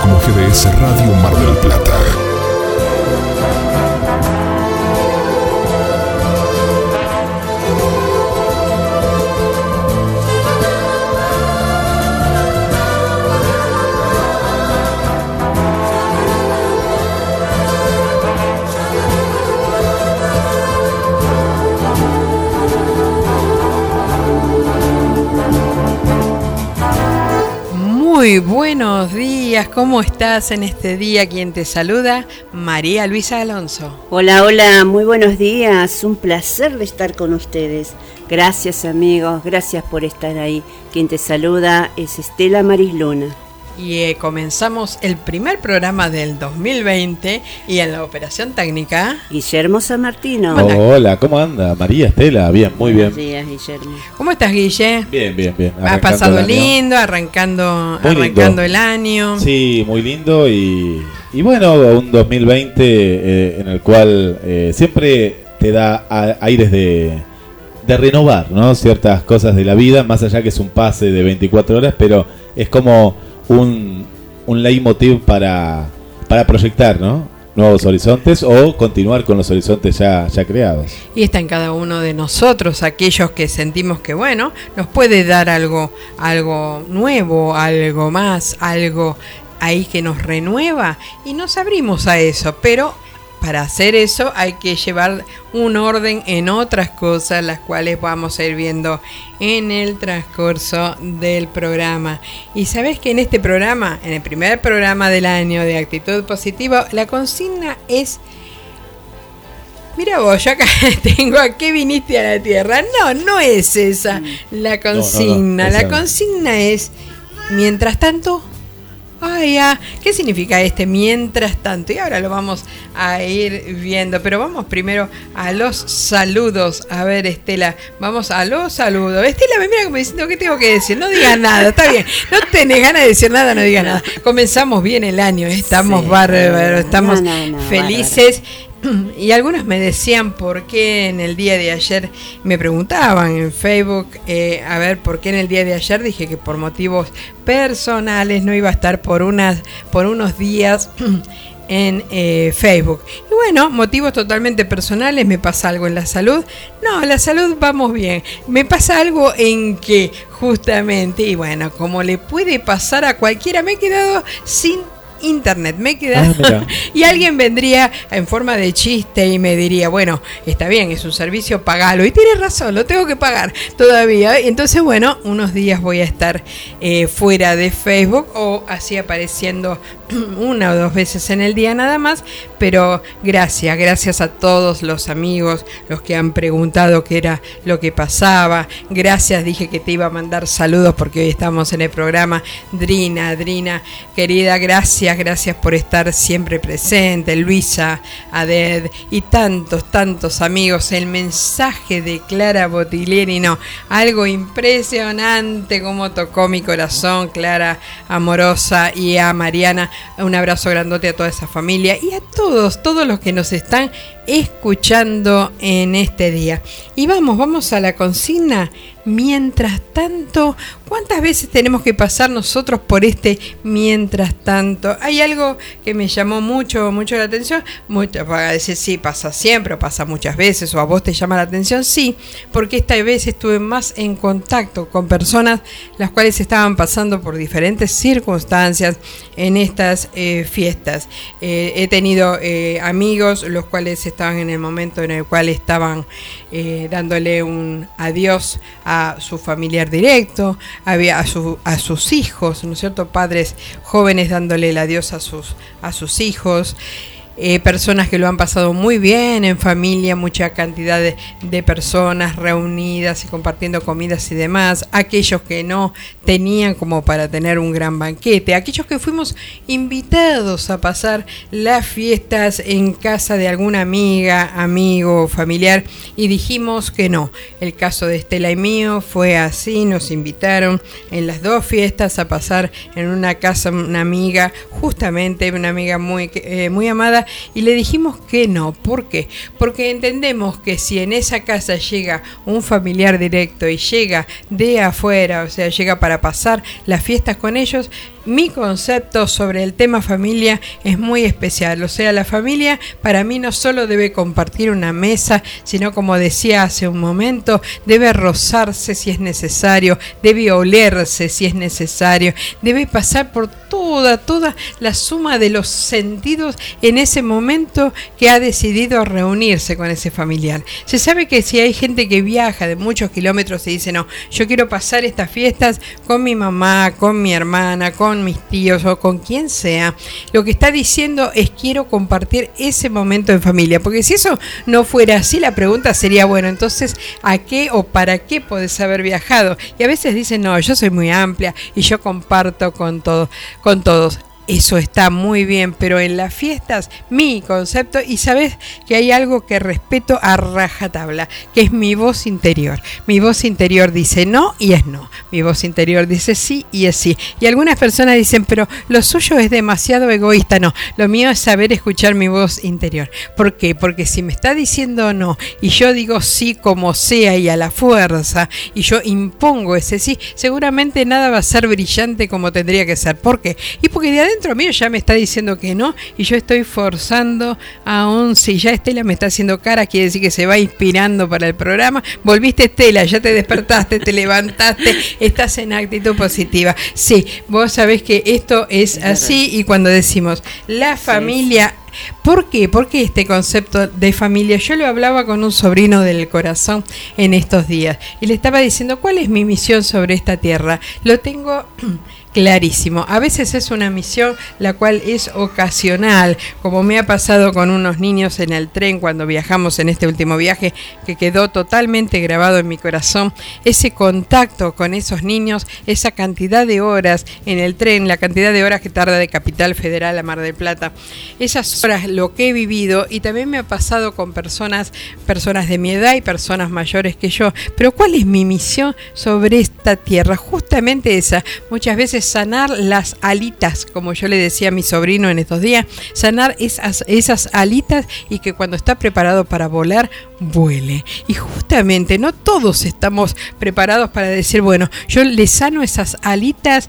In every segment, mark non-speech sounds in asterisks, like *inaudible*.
Como GDS Radio Mar del Plata. Muy buenos días, ¿cómo estás en este día? Quien te saluda, María Luisa Alonso. Hola, hola, muy buenos días, un placer de estar con ustedes. Gracias amigos, gracias por estar ahí. Quien te saluda es Estela Marisluna. Y eh, comenzamos el primer programa del 2020 y en la operación técnica. Guillermo San Martino. Hola, ¿cómo anda? María Estela, bien, muy bien. Buenos días, Guillermo. ¿Cómo estás, Guille? Bien, bien, bien. ¿Has Arrancando pasado lindo, arrancando, Muy arrancando lindo. el año? Sí, muy lindo y, y bueno, un 2020 eh, en el cual eh, siempre te da aires de, de renovar, ¿no? Ciertas cosas de la vida, más allá que es un pase de 24 horas, pero es como un, un leitmotiv para, para proyectar, ¿no? Nuevos horizontes o continuar con los horizontes ya, ya creados. Y está en cada uno de nosotros, aquellos que sentimos que, bueno, nos puede dar algo, algo nuevo, algo más, algo ahí que nos renueva y nos abrimos a eso, pero para hacer eso hay que llevar un orden en otras cosas, las cuales vamos a ir viendo en el transcurso del programa. Y sabes que en este programa, en el primer programa del año de actitud positiva, la consigna es Mira vos, yo acá *laughs* tengo a qué viniste a la tierra. No, no es esa la no, no, consigna. la consigna es, mientras tanto, ay, ah, ¿qué significa este mientras tanto? Y ahora lo vamos a ir viendo, pero vamos primero a los saludos. A ver, Estela, vamos a los saludos. Estela me mira como diciendo, ¿qué tengo que decir? No digas nada, está bien. No tenés ganas de decir nada, no digas nada. Comenzamos bien el año, estamos Sí. bárbaros, estamos No, no, no, felices. Y algunos me decían por qué en el día de ayer, me preguntaban en Facebook, eh, a ver, por qué en el día de ayer dije que por motivos personales no iba a estar por, unas, por unos días *clears throat* en eh, Facebook. Y bueno, motivos totalmente personales, me pasa algo en la salud. No, la salud vamos bien. Me pasa algo en que justamente, y bueno, como le puede pasar a cualquiera, me he quedado sin internet, me he quedado... Ah, *laughs* y alguien vendría en forma de chiste y me diría, bueno, está bien, es un servicio, pagalo. Y tiene razón, lo tengo que pagar todavía. Entonces, bueno, unos días voy a estar eh, fuera de Facebook o así apareciendo *clears throat* una o dos veces en el día nada más. Pero gracias, gracias a todos los amigos, los que han preguntado qué era lo que pasaba. Gracias, dije que te iba a mandar saludos porque hoy estamos en el programa. Drina, Drina, querida, gracias, gracias por estar siempre presente. Luisa, Aded y tantos, tantos amigos. El mensaje de Clara Botilieri, no, algo impresionante como tocó mi corazón, Clara, amorosa, y a Mariana. Un abrazo grandote a toda esa familia y a todos, todos los que nos están escuchando en este día. Y vamos, vamos a la consigna. Mientras tanto, ¿cuántas veces tenemos que pasar nosotros por este mientras tanto? Hay algo que me llamó mucho, mucho la atención. Mucho, para decir, sí, pasa siempre, o pasa muchas veces, o a vos te llama la atención, sí, porque esta vez estuve más en contacto con personas las cuales estaban pasando por diferentes circunstancias en estas eh, fiestas. Eh, he tenido eh, amigos los cuales estaban en el momento en el cual estaban dándole un adiós a su familiar directo, había a, su- a sus hijos, ¿no es cierto? Padres jóvenes dándole el adiós a sus, a sus hijos. Eh, personas que lo han pasado muy bien en familia, mucha cantidad de, personas reunidas y compartiendo comidas y demás, aquellos que no tenían como para tener un gran banquete, aquellos que fuimos invitados a pasar las fiestas en casa de alguna amiga, amigo, familiar y dijimos que no. El caso de Estela y mío fue así, nos invitaron en las dos fiestas a pasar en una casa una amiga, justamente una amiga muy, eh, muy amada y le dijimos que no. ¿Por qué? Porque entendemos que si en esa casa llega un familiar directo y llega de afuera, o sea, llega para pasar las fiestas con ellos, mi concepto sobre el tema familia es muy especial. O sea, la familia para mí no solo debe compartir una mesa, sino como decía hace un momento, debe rozarse si es necesario, debe olerse si es necesario, debe pasar por toda, toda la suma de los sentidos en ese momento que ha decidido reunirse con ese familiar. Se sabe que si hay gente que viaja de muchos kilómetros y dice, no, yo quiero pasar estas fiestas con mi mamá, con mi hermana, con mis tíos o con quien sea, lo que está diciendo es quiero compartir ese momento en familia. Porque si eso no fuera así, la pregunta sería, bueno, entonces, ¿a qué o para qué podés haber viajado? Y a veces dicen, no, yo soy muy amplia y yo comparto con, todo, con todos. Eso está muy bien, pero en las fiestas mi concepto, y sabes que hay algo que respeto a rajatabla, que es mi voz interior. Mi voz interior dice no y es no. Mi voz interior dice sí y es sí. Y algunas personas dicen, pero lo suyo es demasiado egoísta. No, lo mío es saber escuchar mi voz interior. ¿Por qué? Porque si me está diciendo no y yo digo sí como sea y a la fuerza y yo impongo ese sí, seguramente nada va a ser brillante como tendría que ser. ¿Por qué? Y porque de dentro mío ya me está diciendo que no y yo estoy forzando aún si ya Estela me está haciendo cara, quiere decir que se va inspirando para el programa. Volviste Estela, ya te despertaste, te levantaste, estás en actitud positiva. Sí, vos sabés que esto es así y cuando decimos la familia ¿Por qué? ¿Por qué este concepto de familia? Yo lo hablaba con un sobrino del corazón en estos días y le estaba diciendo cuál es mi misión sobre esta tierra. Lo tengo clarísimo. A veces es una misión la cual es ocasional, como me ha pasado con unos niños en el tren cuando viajamos en este último viaje, que quedó totalmente grabado en mi corazón. Ese contacto con esos niños, esa cantidad de horas en el tren, la cantidad de horas que tarda de Capital Federal a Mar del Plata, esas horas, lo que he vivido y también me ha pasado con personas, personas de mi edad y personas mayores que yo. Pero ¿cuál es mi misión sobre esta tierra? Justamente esa. Muchas veces sanar las alitas, como yo le decía a mi sobrino en estos días, sanar esas, esas alitas y que cuando está preparado para volar, vuele. Y justamente no todos estamos preparados para decir, bueno, yo le sano esas alitas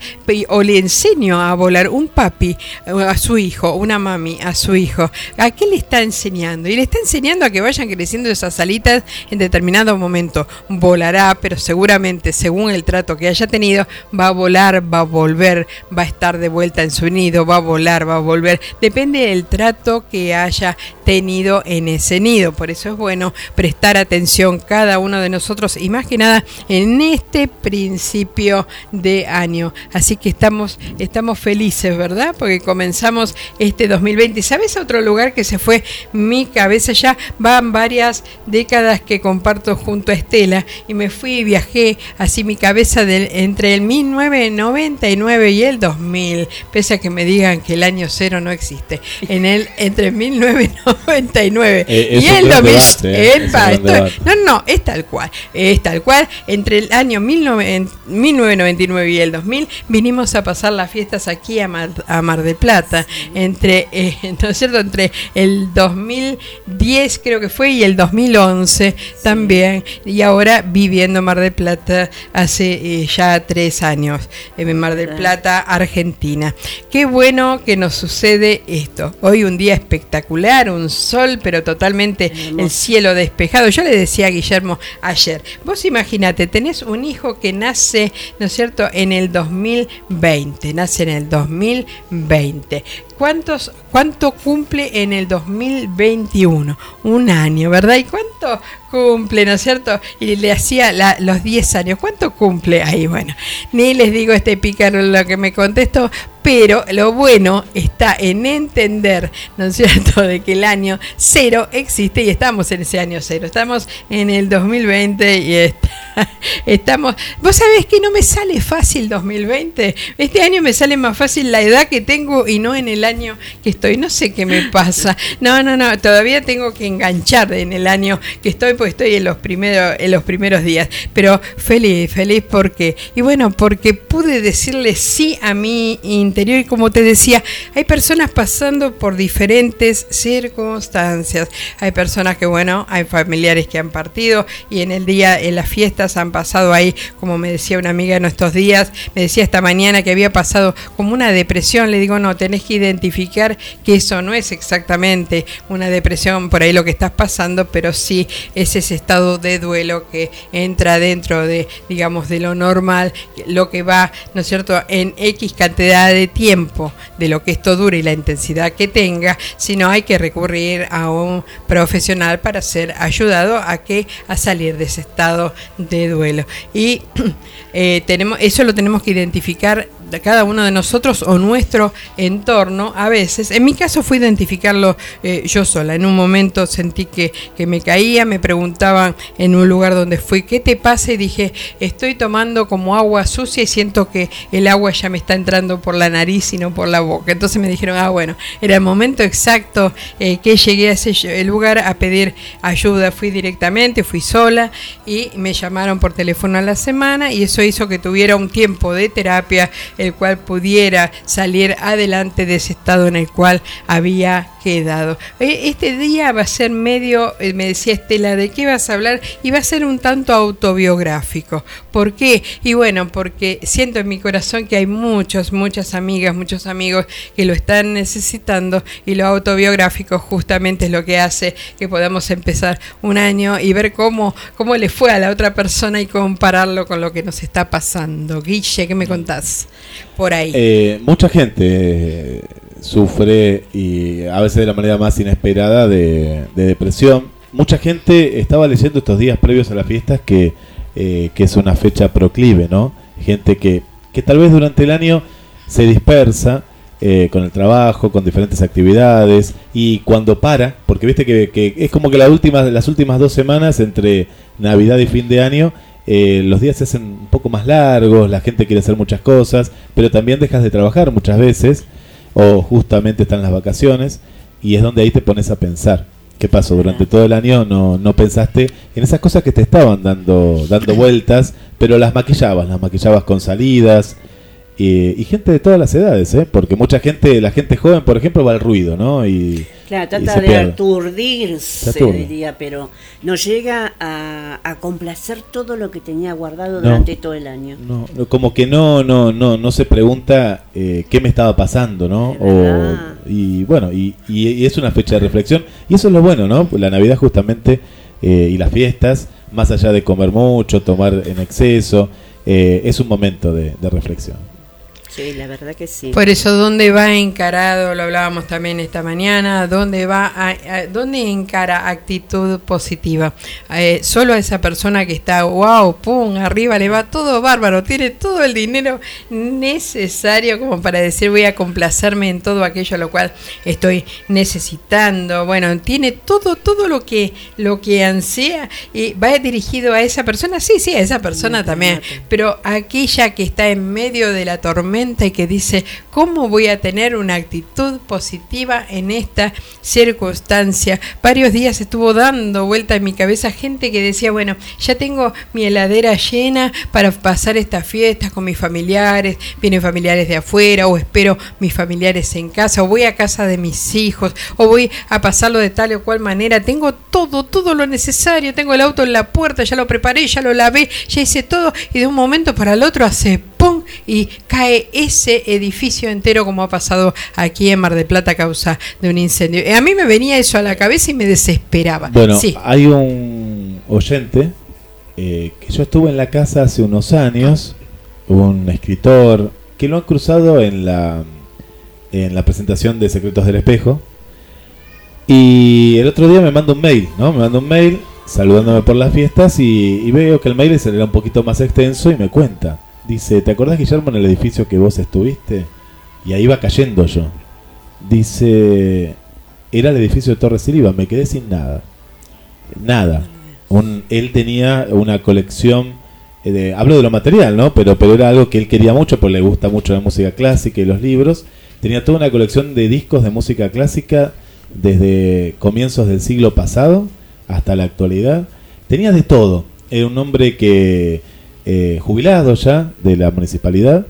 o le enseño a volar un papi a su hijo, una mami a su hijo. ¿A qué le está enseñando? Y le está enseñando a que vayan creciendo esas alitas en determinado momento. Volará, pero seguramente según el trato que haya tenido, va a volar, va a volver, va a estar de vuelta en su nido, va a volar, va a volver. Depende del trato que haya tenido en ese nido. Por eso es bueno prestar atención cada uno de nosotros y más que nada en este principio de año. Así que estamos, estamos felices, ¿verdad? Porque comenzamos este 2020. ¿Sabes otro lugar que se fue mi cabeza? Ya van varias décadas que comparto junto a Estela y me fui y viajé así mi cabeza entre el 1999 y el 2000, pese a que me digan que el año cero no existe. En el entre 1999 Eh, y el gran 2000. debate, ¿eh? Epa, esto- no, no, es tal cual. Es tal cual. Entre el año 19 1999 y el 2000 vinimos a pasar las fiestas aquí a Mar, a Mar del Plata. Entre, eh, *laughs* ¿no es cierto? Entre el 2010 creo que fue y el 2011 también. Y ahora viviendo en Mar del Plata hace eh, ya tres años. En Mar del. Plata, Argentina. Qué bueno que nos sucede esto. Hoy un día espectacular, un sol, pero totalmente el cielo despejado. Yo le decía a Guillermo ayer, vos imagínate, tenés un hijo que nace, ¿no es cierto?, en el 2020, nace en el 2020. ¿Cuántos, ¿Cuánto cumple en el 2021? Un año, ¿verdad? ¿Y cuánto cumple, ¿no es cierto? Y le hacía los 10 años. ¿Cuánto cumple ahí? Bueno, ni les digo este pícaro lo que me contestó, pero lo bueno está en entender, ¿no es cierto?, de que el año cero existe y estamos en ese año cero. Estamos en el 2020 y *laughs* estamos... Vos sabés que no me sale fácil 2020. Este año me sale más fácil la edad que tengo y no en el año que estoy. No sé qué me pasa. No, no, no. Todavía tengo que enganchar en el año que estoy, pues estoy en los primeros, en los primeros días. Pero feliz, feliz porque... Y bueno, porque pude decirle sí a mi interior y como te decía, hay personas pasando por diferentes circunstancias. Hay personas que, bueno, hay familiares que han partido y en el día, en las fiestas han pasado ahí, como me decía una amiga en estos días, me decía esta mañana que había pasado como una depresión. Le digo, no, tenés que que eso no es exactamente una depresión por ahí lo que estás pasando, pero sí es ese estado de duelo que entra dentro de, digamos, de lo normal, lo que va, ¿no es cierto?, en X cantidad de tiempo de lo que esto dure y la intensidad que tenga, sino hay que recurrir a un profesional para ser ayudado a que a salir de ese estado de duelo. Y *clears throat* eh, tenemos eso lo tenemos que identificar cada uno de nosotros o nuestro entorno a veces. En mi caso fue identificarlo eh, yo sola. En un momento sentí que, que, me caía, me preguntaban en un lugar donde fui, ¿qué te pasa? Y dije, estoy tomando como agua sucia y siento que el agua ya me está entrando por la nariz y no por la boca. Entonces me dijeron, ah, bueno, era el momento exacto eh, que llegué a ese lugar a pedir ayuda. Fui directamente, fui sola y me llamaron por teléfono a la semana y eso hizo que tuviera un tiempo de terapia el cual pudiera salir adelante de ese estado en el cual había quedado. Eh, este día va a ser medio, eh, me decía Estela, ¿de qué vas a hablar? Y va a ser un tanto autobiográfico. ¿Por qué? Y bueno, porque siento en mi corazón que hay muchos, muchas amigas, muchos amigos que lo están necesitando y lo autobiográfico justamente es lo que hace que podamos empezar un año y ver cómo, cómo le fue a la otra persona y compararlo con lo que nos está pasando. Guille, ¿qué me contás? Por ahí. Eh, mucha gente sufre y a veces de la manera más inesperada de, depresión. Mucha gente estaba leyendo estos días previos a las fiestas que, eh, que es una fecha proclive, ¿no? Gente que, que tal vez durante el año se dispersa eh, con el trabajo, con diferentes actividades y cuando para, porque viste que, que es como que la última, las últimas dos semanas entre Navidad y fin de año eh, los días se hacen un poco más largos, la gente quiere hacer muchas cosas, pero también dejas de trabajar muchas veces, o justamente están las vacaciones, y es donde ahí te pones a pensar. ¿Qué pasó? Durante todo el año no, no pensaste en esas cosas que te estaban dando, dando vueltas, pero las maquillabas, las maquillabas con salidas, y gente de todas las edades, ¿eh? porque mucha gente, la gente joven, por ejemplo, va al ruido, ¿no? Y, claro, trata de aturdirse, diría, pero no llega a, a, complacer todo lo que tenía guardado durante todo el año. No, como que no, no, no, no se pregunta eh, qué me estaba pasando, ¿no? O, y bueno, y, y, es una fecha de reflexión, y eso es lo bueno, ¿no? La Navidad justamente eh, y las fiestas, más allá de comer mucho, tomar en exceso, eh, es un momento de reflexión. Sí, la verdad que sí. Por eso, ¿dónde va encarado? Lo hablábamos también esta mañana. ¿Dónde va a, dónde encara actitud positiva? Eh, solo a esa persona que está, wow, pum, arriba le va todo bárbaro, tiene todo el dinero necesario como para decir voy a complacerme en todo aquello a lo cual estoy necesitando. Bueno, tiene todo, todo lo que, lo que ansía y va dirigido a esa persona. Sí, sí, a esa persona también. Pero aquella que está en medio de la tormenta y que dice, ¿cómo voy a tener una actitud positiva en esta circunstancia? Varios días estuvo dando vuelta en mi cabeza gente que decía, bueno, ya tengo mi heladera llena para pasar estas fiestas con mis familiares, vienen familiares de afuera, o espero mis familiares en casa, o voy a casa de mis hijos, o voy a pasarlo de tal o cual manera. Tengo todo, todo lo necesario, tengo el auto en la puerta, ya lo preparé, ya lo lavé, ya hice todo, y de un momento para el otro hace ¡pum! y cae ese edificio entero como ha pasado aquí en Mar del Plata a causa de un incendio. A mí me venía eso a la cabeza y me desesperaba. Bueno, hay un oyente eh, que yo estuve en la casa hace unos años, un escritor que lo han cruzado en la, en la presentación de Secretos del Espejo. Y el otro día me manda un mail, ¿no? Me manda un mail saludándome por las fiestas y, y veo que el mail era un poquito más extenso y me cuenta Dice, ¿te acordás, Guillermo, en el edificio que vos estuviste? Y ahí iba cayendo yo. Dice, era el edificio de Torres Siliva, me quedé sin nada. Nada. Él tenía una colección, eh, de, hablo de lo material, ¿no? Pero, pero era algo que él quería mucho, porque le gusta mucho la música clásica y los libros. Tenía toda una colección de discos de música clásica desde comienzos del siglo pasado hasta la actualidad. Tenía de todo. Era un hombre que eh, jubilado ya de la municipalidad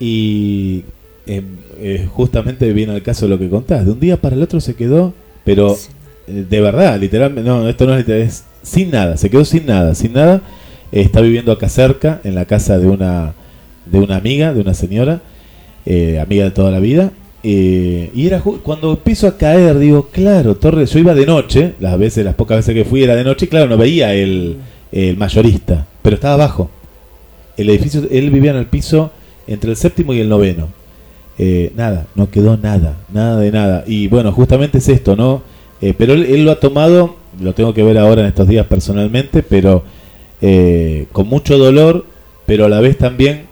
y, eh, eh, justamente viene el caso de lo que contás. De un día para el otro se quedó, pero eh, de verdad, literalmente, no, esto no es literal, es sin nada, se quedó sin nada, sin nada. Eh, está viviendo acá cerca, en la casa de una, de una amiga, de una señora, amiga de toda la vida. y era cuando empiezo a caer, digo, claro, Torres, yo iba de noche, las veces, las pocas veces que fui era de noche, y claro, no veía el, el mayorista, pero estaba abajo. El edificio, él vivía en el piso entre el séptimo y el noveno. Eh, nada, no quedó nada, nada de nada. Y bueno, justamente es esto, ¿no? Eh, pero él, lo ha tomado, lo tengo que ver ahora en estos días personalmente, pero eh, con mucho dolor, pero a la vez también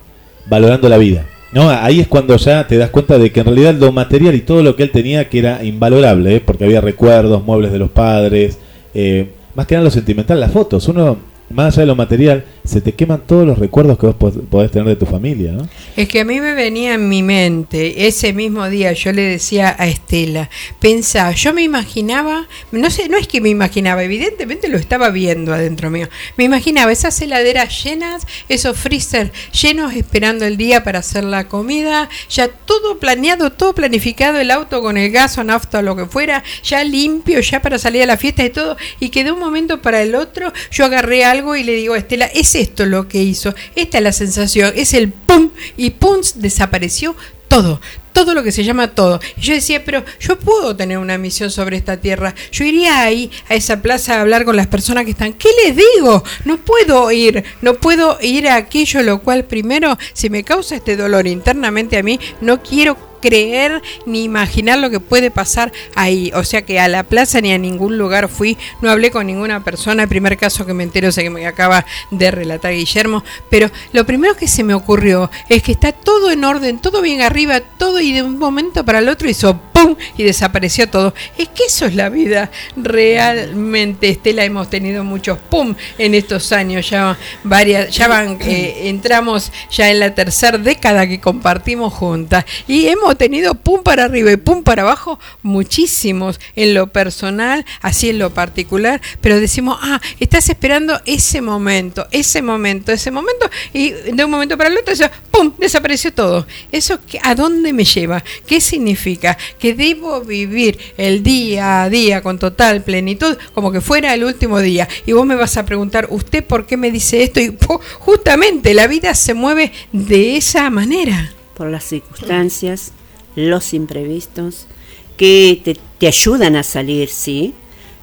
valorando la vida. ¿no? Ahí es cuando ya te das cuenta de que en realidad lo material y todo lo que él tenía que era invalorable, ¿eh? porque había recuerdos, muebles de los padres, eh, más que nada lo sentimental, las fotos. Uno, más allá de lo material, se te queman todos los recuerdos que vos po- podés tener de tu familia. ¿no? Es que a mí me venía en mi mente, ese mismo día yo le decía a Estela, pensá, yo me imaginaba, no sé, no es que me imaginaba, evidentemente lo estaba viendo adentro mío, me imaginaba esas heladeras llenas, esos freezer llenos esperando el día para hacer la comida, ya todo planeado, todo planificado, el auto con el gas o nafta o lo que fuera, ya limpio, ya para salir a la fiesta y todo, y que de un momento para el otro yo agarré algo y le digo a Estela, es esto lo que hizo, esta es la sensación, es el pum y pum desapareció todo, todo lo que se llama todo. Y yo decía, pero yo puedo tener una misión sobre esta tierra. Yo iría ahí a esa plaza a hablar con las personas que están. ¿Qué les digo? No puedo ir, no puedo ir a aquello lo cual primero, si me causa este dolor internamente a mí, no quiero creer ni imaginar lo que puede pasar ahí. O sea que a la plaza ni a ningún lugar fui, no hablé con ninguna persona. El primer caso que me entero es el que me acaba de relatar Guillermo. Pero lo primero que se me ocurrió es que está todo en orden, todo bien arriba, todo y de un momento para el otro hizo ¡pum! y desapareció todo. Es que eso es la vida realmente, Estela, hemos tenido muchos ¡pum! en estos años, ya varias, ya van, eh, entramos ya en la tercera década que compartimos juntas y hemos tenido pum para arriba y pum para abajo muchísimos en lo personal, así en lo particular, pero decimos, ah, estás esperando ese momento, ese momento, ese momento y de un momento para el otro, ya, pum, desapareció todo. ¿Eso a dónde me lleva? ¿Qué significa? Que debo vivir el día a día con total plenitud como que fuera el último día. Y vos me vas a preguntar, ¿usted por qué me dice esto? Y justamente la vida se mueve de esa manera. por las circunstancias, los imprevistos, que te, ayudan a salir, sí,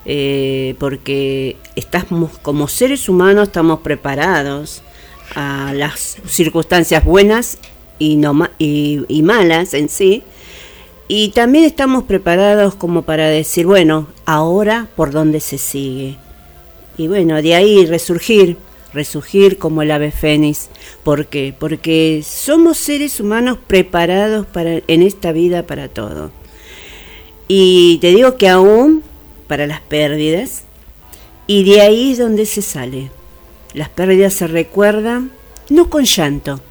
eh, porque estamos como seres humanos estamos preparados a las circunstancias buenas y, no, y, y malas en sí, y también estamos preparados como para decir, bueno, ahora por dónde se sigue. Y bueno, de ahí resurgir, resurgir como el ave fénix. ¿Por qué? Porque somos seres humanos preparados para, en esta vida para todo. Y te digo que aún para las pérdidas, y de ahí es donde se sale. Las pérdidas se recuerdan no con llanto,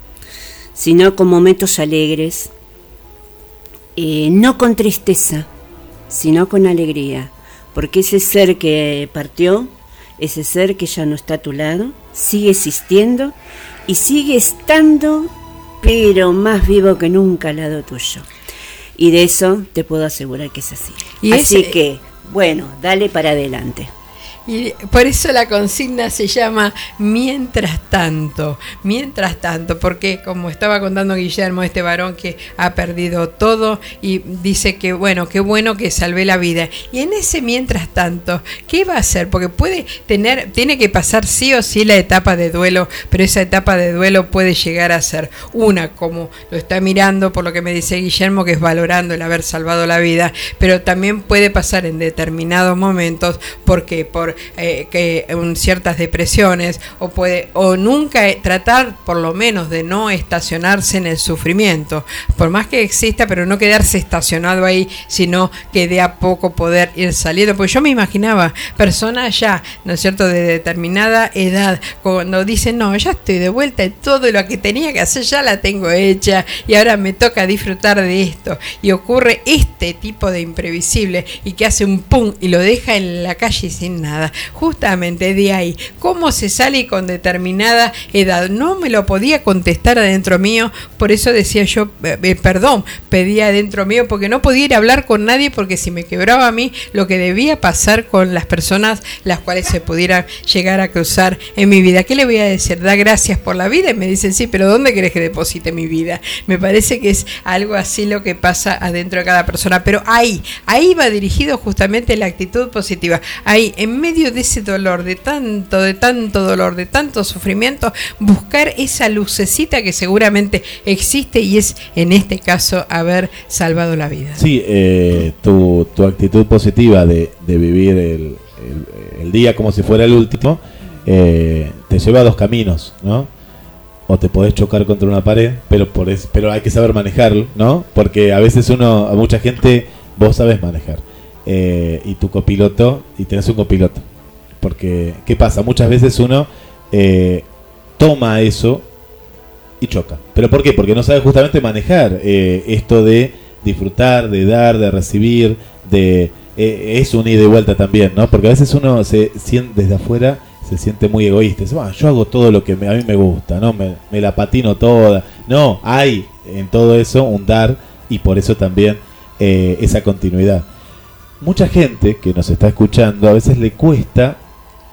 sino con momentos alegres, eh, no con tristeza, sino con alegría, porque ese ser que partió, ese ser que ya no está a tu lado, sigue existiendo y sigue estando, pero más vivo que nunca al lado tuyo. Y de eso te puedo asegurar que es así. Y así ese- que, bueno, dale para adelante. Y por eso la consigna se llama mientras tanto, mientras tanto, porque como estaba contando Guillermo, este varón que ha perdido todo y dice que bueno, qué bueno que salvé la vida. Y en ese mientras tanto, ¿qué va a hacer? Porque puede tener, tiene que pasar sí o sí la etapa de duelo, pero esa etapa de duelo puede llegar a ser una, como lo está mirando por lo que me dice Guillermo, que es valorando el haber salvado la vida, pero también puede pasar en determinados momentos porque por eh, que un- ciertas depresiones o puede o nunca eh, tratar por lo menos de no estacionarse en el sufrimiento. Por más que exista pero no quedarse estacionado ahí sino que de a poco poder ir saliendo. Porque yo me imaginaba personas ya no es cierto de determinada edad cuando dicen no ya estoy de vuelta y todo lo que tenía que hacer ya la tengo hecha y ahora me toca disfrutar de esto y ocurre este tipo de imprevisible y que hace un pum y lo deja en la calle sin nada Justamente de ahí, ¿cómo se sale con determinada edad? No me lo podía contestar adentro mío, por eso decía yo, eh, eh, perdón, pedía adentro mío, porque no podía ir a hablar con nadie, porque si me quebraba a mí, lo que debía pasar con las personas las cuales se pudiera llegar a cruzar en mi vida. ¿Qué le voy a decir? Da gracias por la vida y me dicen, sí, pero ¿dónde querés que deposite mi vida? Me parece que es algo así lo que pasa adentro de cada persona, pero ahí, ahí va dirigido justamente la actitud positiva. Ahí, en medio de ese dolor, de tanto, de tanto dolor, de tanto sufrimiento, buscar esa lucecita que seguramente existe y es en este caso haber salvado la vida. Sí, eh, tu, tu, actitud positiva de, de vivir el, el, día como si fuera el último, eh, te lleva a dos caminos, ¿no? O te podés chocar contra una pared, pero por es, pero hay que saber manejarlo, ¿no? Porque a veces uno, a mucha gente, vos sabes manejar. Eh, y tu copiloto, y tenés un copiloto. Porque, ¿qué pasa? Muchas veces uno eh, toma eso y choca. ¿Pero por qué? Porque no sabe justamente manejar esto de disfrutar, de dar, de recibir, de eh, es un ida y vuelta también, ¿no? Porque a veces uno se siente desde afuera se siente muy egoísta. Dice, yo hago todo lo que a mí me gusta, ¿no? Me, la patino toda. No, hay en todo eso un dar y por eso también eh, esa continuidad. Mucha gente que nos está escuchando a veces le cuesta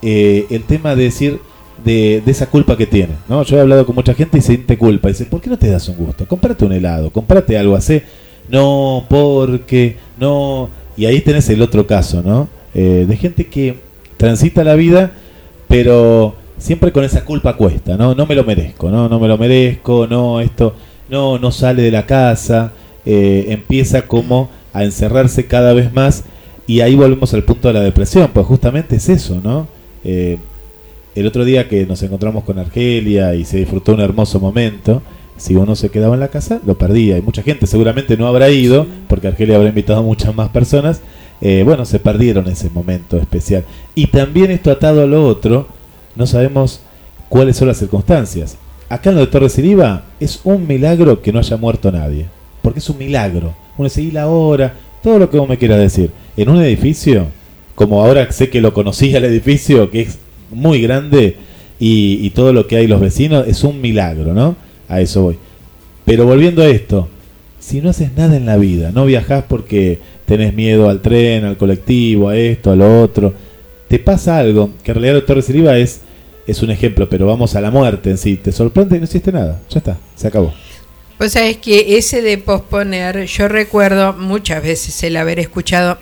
eh, el tema de decir de, esa culpa que tiene, ¿no? Yo he hablado con mucha gente y siente culpa. Dice, ¿por qué no te das un gusto? Comprate un helado, comprate algo así. No, porque, no, y ahí tenés el otro caso, ¿no? Eh, de gente que transita la vida, pero siempre con esa culpa cuesta, ¿no? No me lo merezco, ¿no? No me lo merezco, no, esto, no, no sale de la casa, eh, empieza como a encerrarse cada vez más y ahí volvemos al punto de la depresión, pues justamente es eso, ¿no? Eh, el otro día que nos encontramos con Argelia y se disfrutó un hermoso momento, si uno se quedaba en la casa, lo perdía. Y mucha gente seguramente no habrá ido, porque Argelia habrá invitado a muchas más personas. Eh, bueno, se perdieron ese momento especial. Y también esto atado a lo otro, no sabemos cuáles son las circunstancias. Acá en lo de Torres Iriba es un milagro que no haya muerto nadie. Porque es un milagro. Uno dice, la hora? Todo lo que vos me quieras decir. En un edificio, como ahora sé que lo conocí el edificio, que es muy grande, y, y todo lo que hay los vecinos, es un milagro, ¿no? A eso voy. Pero volviendo a esto, si no haces nada en la vida, no viajas porque tenés miedo al tren, al colectivo, a esto, a lo otro, te pasa algo, que en realidad el doctor Siriba es, es un ejemplo, pero vamos a la muerte en sí, te sorprende y no hiciste nada, ya está, se acabó. Pues sabes que ese de posponer, yo recuerdo muchas veces el haber escuchado,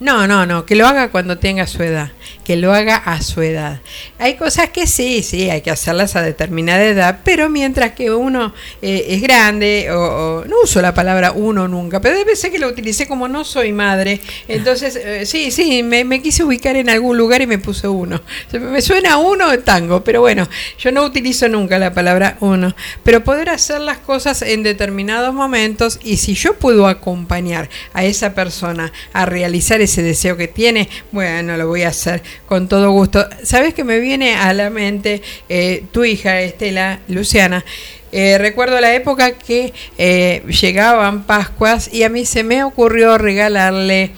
no, no, no, que lo haga cuando tenga su edad que lo haga a su edad. Hay cosas que sí, sí, hay que hacerlas a determinada edad, pero mientras que uno eh, es grande, o, no uso la palabra uno nunca, pero debe ser que lo utilicé como no soy madre, entonces eh, sí, sí, me, quise ubicar en algún lugar y me puse uno. Me suena uno tango, pero bueno, yo no utilizo nunca la palabra uno, pero poder hacer las cosas en determinados momentos y si yo puedo acompañar a esa persona a realizar deseo que tiene, bueno, lo voy a hacer con todo gusto. ¿Sabes que me viene a la mente eh, tu hija Estela, Luciana? Eh, recuerdo la época que eh, llegaban Pascuas y a mí se me ocurrió regalarle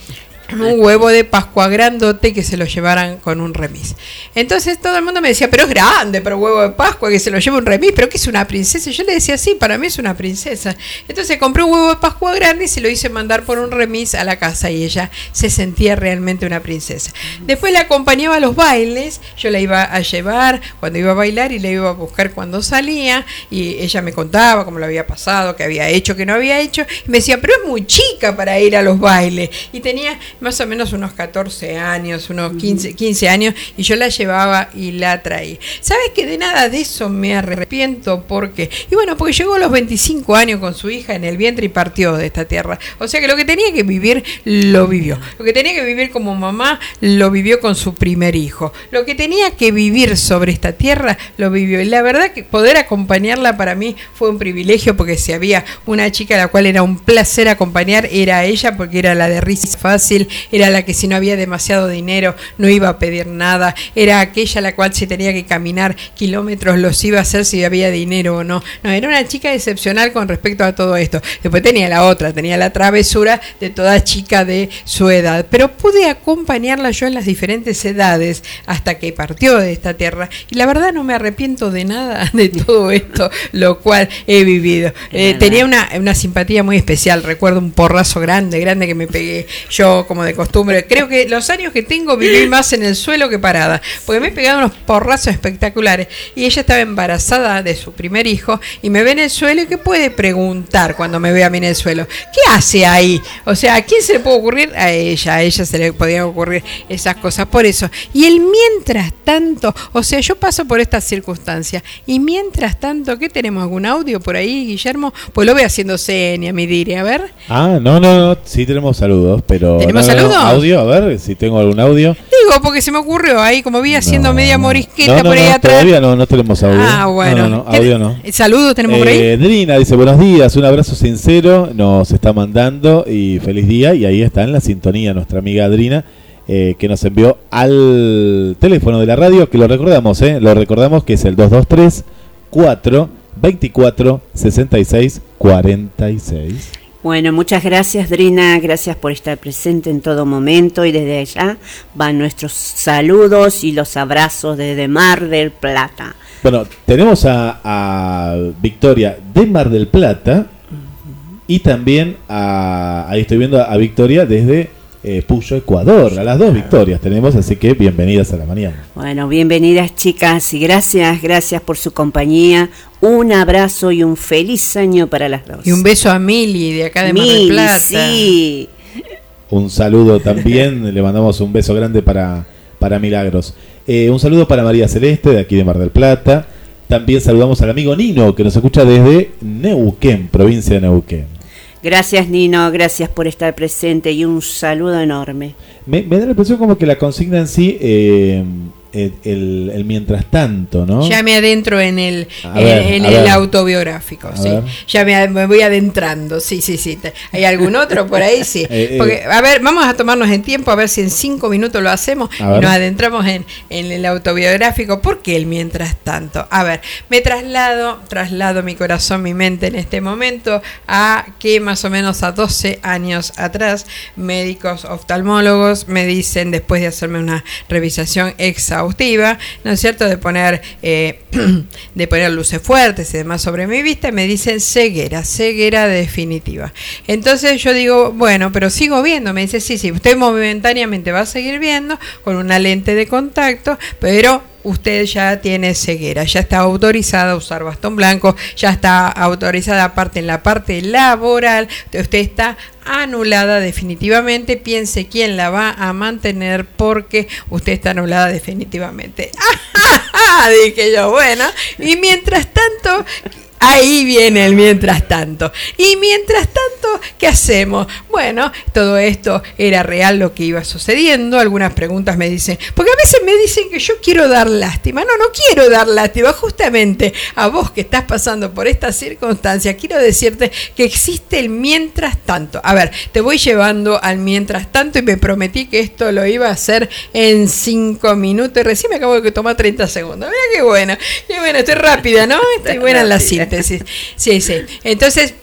un huevo de Pascua grandote que se lo llevaran con un remis. Entonces todo el mundo me decía, pero es grande un huevo de Pascua que se lo lleve un remis, pero que es una princesa. Yo le decía, sí, para mí es una princesa. Entonces compré un huevo de Pascua grande y se lo hice mandar por un remis a la casa y ella se sentía realmente una princesa. Después la acompañaba a los bailes, yo la iba a llevar cuando iba a bailar y la iba a buscar cuando salía y ella me contaba cómo lo había pasado, qué había hecho, qué no había hecho. Y me decía, pero es muy chica para ir a los bailes. Y tenía más o menos unos 14 años, unos 15, 15 años, y yo la llevaba y la traía. ¿Sabes que de nada de eso me arrepiento? porque Y bueno, porque llegó a los 25 años con su hija en el vientre y partió de esta tierra. O sea que lo que tenía que vivir, lo vivió. Lo que tenía que vivir como mamá, lo vivió con su primer hijo. Lo que tenía que vivir sobre esta tierra, lo vivió. Y la verdad que poder acompañarla para mí fue un privilegio, porque si había una chica a la cual era un placer acompañar, era ella, porque era la de risa fácil, era la que si no había demasiado dinero no iba a pedir nada, era aquella la cual si tenía que caminar kilómetros los iba a hacer si había dinero o no. No, era una chica excepcional con respecto a todo esto. Después tenía la otra, tenía la travesura de toda chica de su edad, pero pude acompañarla yo en las diferentes edades hasta que partió de esta tierra y la verdad no me arrepiento de nada *laughs* de todo esto, lo cual he vivido. Eh, tenía una, una simpatía muy especial, recuerdo un porrazo grande, grande que me pegué yo como de costumbre. Creo que los años que tengo viví *laughs* más en el suelo que parada, porque me he pegado unos porrazos espectaculares y ella estaba embarazada de su primer hijo y me ve en el suelo y ¿qué puede preguntar cuando me ve a mí en el suelo? ¿Qué hace ahí? O sea, ¿a quién se le puede ocurrir? A ella, a ella se le podían ocurrir esas cosas. Por eso, y el mientras tanto, o sea, yo paso por estas circunstancias y mientras tanto, ¿qué tenemos? ¿Algún audio por ahí, Guillermo? Pues lo voy haciendo seña, mi diría, a ver. Ah, no, no, no, sí tenemos saludos, pero... ¿Tenemos saludos? audio, a ver si tengo algún audio. Digo, porque se me ocurrió ahí, como vi haciendo media morisqueta no, por ahí atrás. Todavía no, no tenemos audio. Ah, bueno. No, audio no. Saludos tenemos por ahí. Eh, Drina dice, buenos días, un abrazo sincero, nos está mandando y feliz día. Y ahí está en la sintonía nuestra amiga Adrina. Eh, que nos envió al teléfono de la radio, que lo recordamos, eh, lo recordamos que es el 223 4 24 66 46. Bueno, muchas gracias Drina, gracias por estar presente en todo momento y desde allá van nuestros saludos y los abrazos desde Mar del Plata. Bueno, tenemos a, Victoria de Mar del Plata y también a, ahí estoy viendo a Victoria desde eh, Puyo, Ecuador. A las dos victorias tenemos, así que bienvenidas a la mañana. Bueno, bienvenidas chicas y gracias, gracias por su compañía. Un abrazo y un feliz año para las dos. Y un beso a Mili de acá de Mar del Plata. Sí. Un saludo también, le mandamos un beso grande para, para Milagros. Eh, un saludo para María Celeste de aquí de Mar del Plata. También saludamos al amigo Nino que nos escucha desde Neuquén, provincia de Neuquén. Gracias Nino, gracias por estar presente y un saludo enorme. Me, da la impresión como que la consigna en sí eh, el, mientras tanto, ¿no? Ya me adentro en el, en, el autobiográfico, sí. Ya me, voy adentrando, sí, sí, sí. ¿Hay algún otro por ahí? Sí. *laughs* Eh, eh. Porque, a ver, vamos a tomarnos en tiempo, a ver si en cinco minutos lo hacemos y nos adentramos en, en el autobiográfico. ¿Por qué el mientras tanto? A ver, me traslado, traslado mi corazón, mi mente en este momento a que más o menos a 12 años atrás, médicos oftalmólogos me dicen, después de hacerme una revisación exhaustiva, ¿no es cierto?, de poner, eh, *clears throat* de poner luces fuertes y demás sobre mi vista, me dicen ceguera, ceguera definitiva. Entonces yo digo, bueno, pero sigo viendo, me dice, sí, sí, usted momentáneamente va a seguir viendo con una lente de contacto, pero usted ya tiene ceguera, ya está autorizada a usar bastón blanco, ya está autorizada aparte en la parte laboral, usted está anulada definitivamente, piense quién la va a mantener porque usted está anulada definitivamente. *laughs* Dije yo, bueno, y mientras tanto, Ahí viene el mientras tanto. Y mientras tanto, ¿qué hacemos? Bueno, todo esto era real lo que iba sucediendo. Algunas preguntas me dicen, porque a veces me dicen que yo quiero dar lástima. No, no quiero dar lástima. Justamente a vos que estás pasando por esta circunstancia, quiero decirte que existe el mientras tanto. A ver, te voy llevando al mientras tanto y me prometí que esto lo iba a hacer en cinco minutos. Recién me acabo de tomar 30 segundos. Mira qué bueno. Qué bueno, estoy rápida, ¿no? Estoy buena en la Sí, sí. Entonces,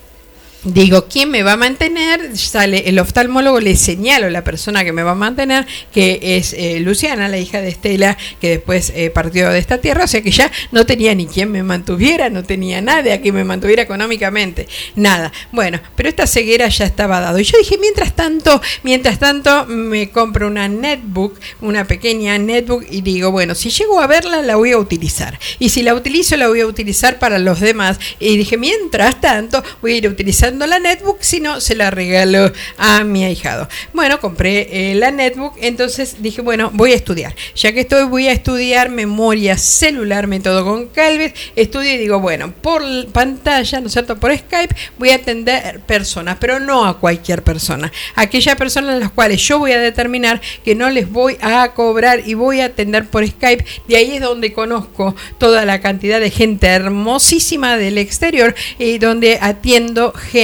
Digo, ¿quién me va a mantener? Sale el oftalmólogo, le señalo a la persona que me va a mantener, que es eh, Luciana, la hija de Estela, que después eh, partió de esta tierra, o sea que ya no tenía ni quien me mantuviera, no tenía nadie a quien me mantuviera económicamente, nada. Bueno, pero esta ceguera ya estaba dado. Y yo dije, mientras tanto, mientras tanto, me compro una netbook, una pequeña netbook, y digo, bueno, si llego a verla, la voy a utilizar. Y si la utilizo, la voy a utilizar para los demás. Y dije, mientras tanto, voy a ir utilizando la netbook, sino se la regalo a mi ahijado. Bueno, compré eh, la netbook, entonces dije, bueno, voy a estudiar. Ya que estoy, voy a estudiar memoria celular, método con Calvet. Estudio y digo, bueno, por pantalla, ¿no es cierto? Por Skype voy a atender personas, pero no a cualquier persona. Aquellas personas a las cuales yo voy a determinar que no les voy a cobrar y voy a atender por Skype. De ahí es donde conozco toda la cantidad de gente hermosísima del exterior y donde atiendo gente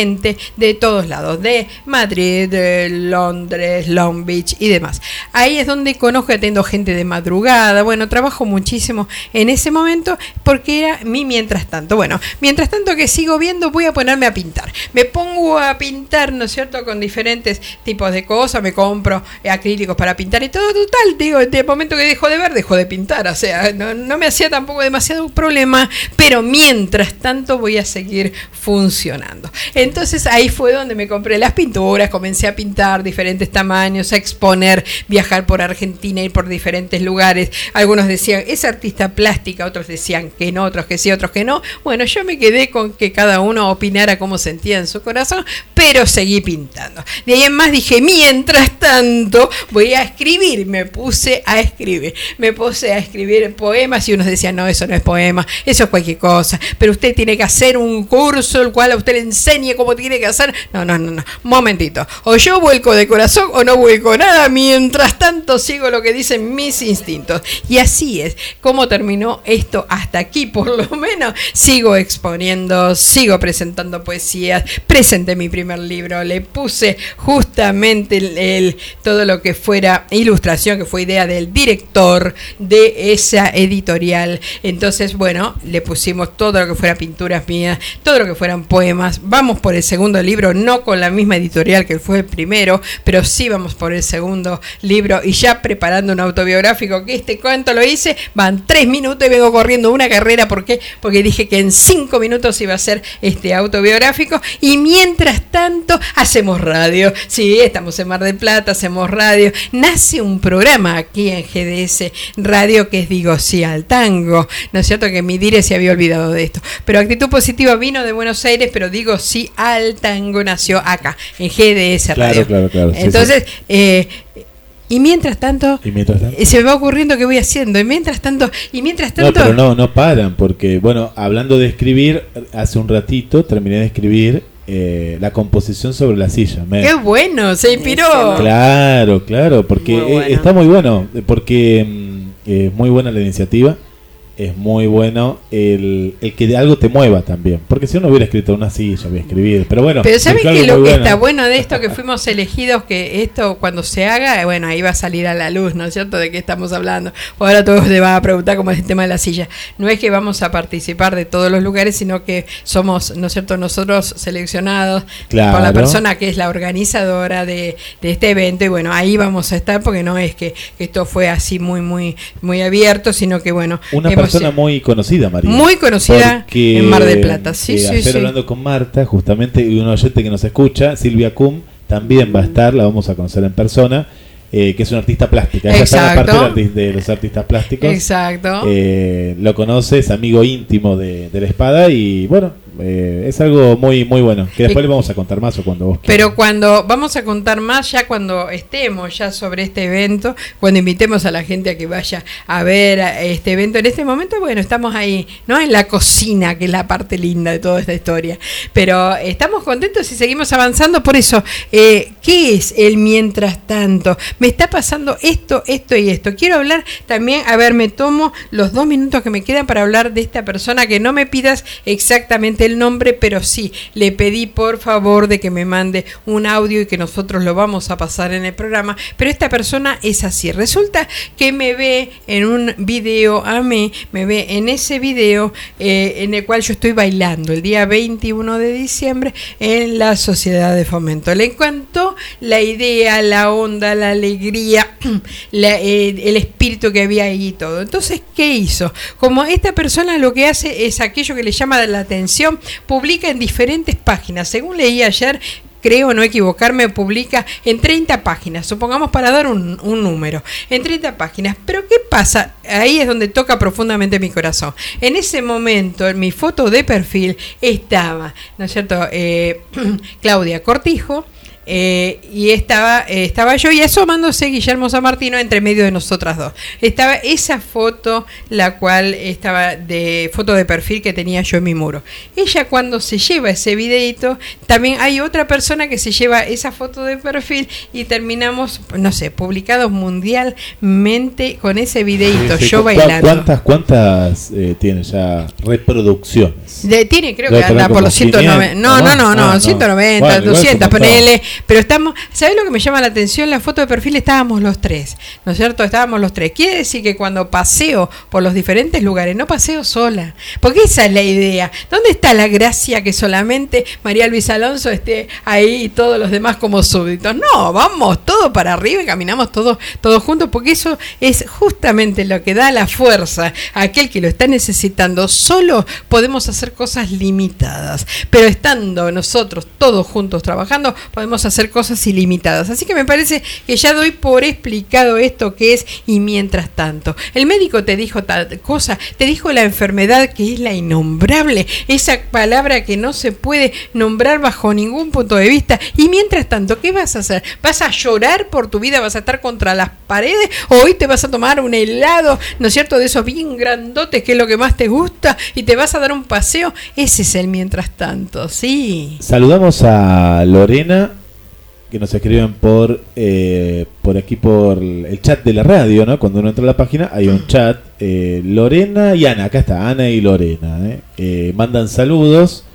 de todos lados, de Madrid, Londres, Long Beach y demás. Ahí es donde conozco atiendo gente de madrugada. Bueno, trabajo muchísimo en ese momento porque era mi mientras tanto. Bueno, mientras tanto que sigo viendo, voy a ponerme a pintar. Me pongo a pintar, ¿no es cierto?, con diferentes tipos de cosas. Me compro acrílicos para pintar y todo. Total, digo, de momento que dejo de ver, dejo de pintar. O sea, no me hacía tampoco demasiado problema, pero mientras tanto voy a seguir funcionando. Entonces ahí fue donde me compré las pinturas, comencé a pintar diferentes tamaños, a exponer, viajar por Argentina, ir por diferentes lugares. Algunos decían, es artista plástica, otros decían que no, otros que sí, otros que no. Bueno, yo me quedé con que cada uno opinara cómo sentía en su corazón, pero seguí pintando. De ahí en más dije, mientras tanto voy a escribir, me puse a escribir, me puse a escribir poemas y unos decían, no, eso no es poema, eso es cualquier cosa, pero usted tiene que hacer un curso el cual a usted le enseñe cómo tiene que hacer. No, no, no, no, momentito, o yo vuelco de corazón o no vuelco nada, mientras tanto sigo lo que dicen mis instintos. Y así es, como terminó esto hasta aquí, por lo menos, sigo exponiendo, sigo presentando poesías, presenté mi primer libro, le puse justamente el, todo lo que fuera ilustración, que fue idea del director de esa editorial. Entonces, bueno, le pusimos todo lo que fuera pinturas mías, todo lo que fueran poemas. Vamos por el segundo libro, no con la misma editorial que fue el primero, pero sí vamos por el segundo libro y ya preparando un autobiográfico, que este cuento lo hice, van tres minutos y vengo corriendo una carrera, ¿por qué? Porque dije que en cinco minutos iba a ser este autobiográfico y mientras tanto hacemos radio. Sí, estamos en Mar del Plata, hacemos radio. Nace un programa aquí en GDS Radio que es Digo Sí al Tango. ¿No es cierto que mi dire se había olvidado de esto? Pero Actitud Positiva vino de Buenos Aires, pero Digo Sí al Tango nació acá, en GDS Radio. Claro, claro, claro. sí, Entonces, sí. eh, y mientras tanto, Y mientras tanto. eh, se me va ocurriendo qué voy haciendo. Y mientras tanto, y mientras No, tanto, pero no, no paran, porque, bueno, hablando de escribir, hace un ratito terminé de escribir eh, la composición sobre la silla. me- qué bueno, se inspiró. Claro, claro, porque Muy bueno. eh, está muy bueno, porque mm, es muy buena la iniciativa, es muy bueno el, el que de algo te mueva también, porque si uno hubiera escrito una silla, voy a escribir, pero bueno. Pero ¿saben surgió que lo que bueno. está bueno de esto que fuimos elegidos, que esto cuando se haga, eh, bueno, ahí va a salir a la luz, ¿no es cierto? De qué estamos hablando. Ahora todos te van a preguntar cómo es el tema de la silla. No es que vamos a participar de todos los lugares, sino que somos, ¿no es cierto?, nosotros seleccionados por la Claro. persona que es la organizadora de, de este evento y bueno, ahí vamos a estar porque no es que, que esto fue así muy, muy, muy abierto, sino que bueno, Una hemos- persona muy conocida, María. Muy conocida Porque, en Mar del Plata, sí, eh, sí, sí. hablando con Marta, justamente, y un oyente que nos escucha, Silvia Cum, también va a estar, la vamos a conocer en persona, eh, que es una artista plástica. Ella está en la Exacto. parte de los artistas plásticos. Exacto. Eh, lo conoce, es amigo íntimo de, de la espada y bueno, eh, es algo muy muy bueno. Que después Eh, le vamos a contar más o cuando vos quieras. Pero cuando vamos a contar más, ya cuando estemos ya sobre este evento, cuando invitemos a la gente a que vaya a ver a este evento, en este momento, bueno, estamos ahí, ¿no? En la cocina, que es la parte linda de toda esta historia. Pero estamos contentos y seguimos avanzando. Por eso, eh, ¿qué es el mientras tanto? Me está pasando esto, esto y esto. Quiero hablar también, a ver, me tomo los dos minutos que me quedan para hablar de esta persona, que no me pidas exactamente el nombre, pero sí, le pedí por favor de que me mande un audio y que nosotros lo vamos a pasar en el programa. Pero esta persona es así. Resulta que me ve en un video a mí, me ve en ese video eh, en el cual yo estoy bailando el día 21 de diciembre en la Sociedad de Fomento. Le encantó la idea, la onda, la alegría, *clears throat* eh, el espíritu que había ahí y todo. Entonces, ¿qué hizo? Como esta persona lo que hace es aquello que le llama la atención, publica en diferentes páginas. Según leí ayer, creo no equivocarme, publica en 30 páginas, supongamos para dar un, número, en 30 páginas. Pero ¿qué pasa? Ahí es donde toca profundamente mi corazón. En ese momento, en mi foto de perfil estaba, ¿no es cierto? Eh, *clears throat* Claudia Cortijo. Eh, y estaba, eh, estaba yo y asomándose Guillermo San Martino entre medio de nosotras dos. Estaba esa foto, la cual estaba de foto de perfil que tenía yo en mi muro. Ella cuando se lleva ese videito, también hay otra persona que se lleva esa foto de perfil y terminamos, no sé, publicados mundialmente con ese videito, Sí, yo ¿cu- bailando. ¿Cuántas, cuántas eh, tiene ya reproducciones? De- tiene, creo que anda por los 190. 500, No, no, no, ¿no? no, Ah, no. 190, Bueno, igual es un 200, montón. ponele. Pero estamos, ¿sabes lo que me llama la atención? La foto de perfil estábamos los tres, ¿no es cierto? Estábamos los tres. Quiere decir que cuando paseo por los diferentes lugares, no paseo sola. Porque esa es la idea. ¿Dónde está la gracia que solamente María Luisa Alonso esté ahí y todos los demás como súbditos? No, vamos todos para arriba y caminamos todos, todos juntos, porque eso es justamente lo que da la fuerza a aquel que lo está necesitando. Solo podemos hacer cosas limitadas, pero estando nosotros todos juntos trabajando, podemos hacer cosas ilimitadas. Así que me parece que ya doy por explicado esto que es y mientras tanto. El médico te dijo tal cosa, te dijo la enfermedad que es la innombrable, esa palabra que no se puede nombrar bajo ningún punto de vista. Y mientras tanto, ¿qué vas a hacer? ¿Vas a llorar por tu vida? ¿Vas a estar contra las paredes? ¿O hoy te vas a tomar un helado, ¿no es cierto? De esos bien grandotes, que es lo que más te gusta, y te vas a dar un paseo. Ese es el mientras tanto, sí. Saludamos a Lorena, que nos escriben por eh, por aquí por el chat de la radio, ¿no? Cuando uno entra a la página hay un chat. eh, Lorena y Ana, acá está, Ana y Lorena. ¿eh? Eh, mandan saludos.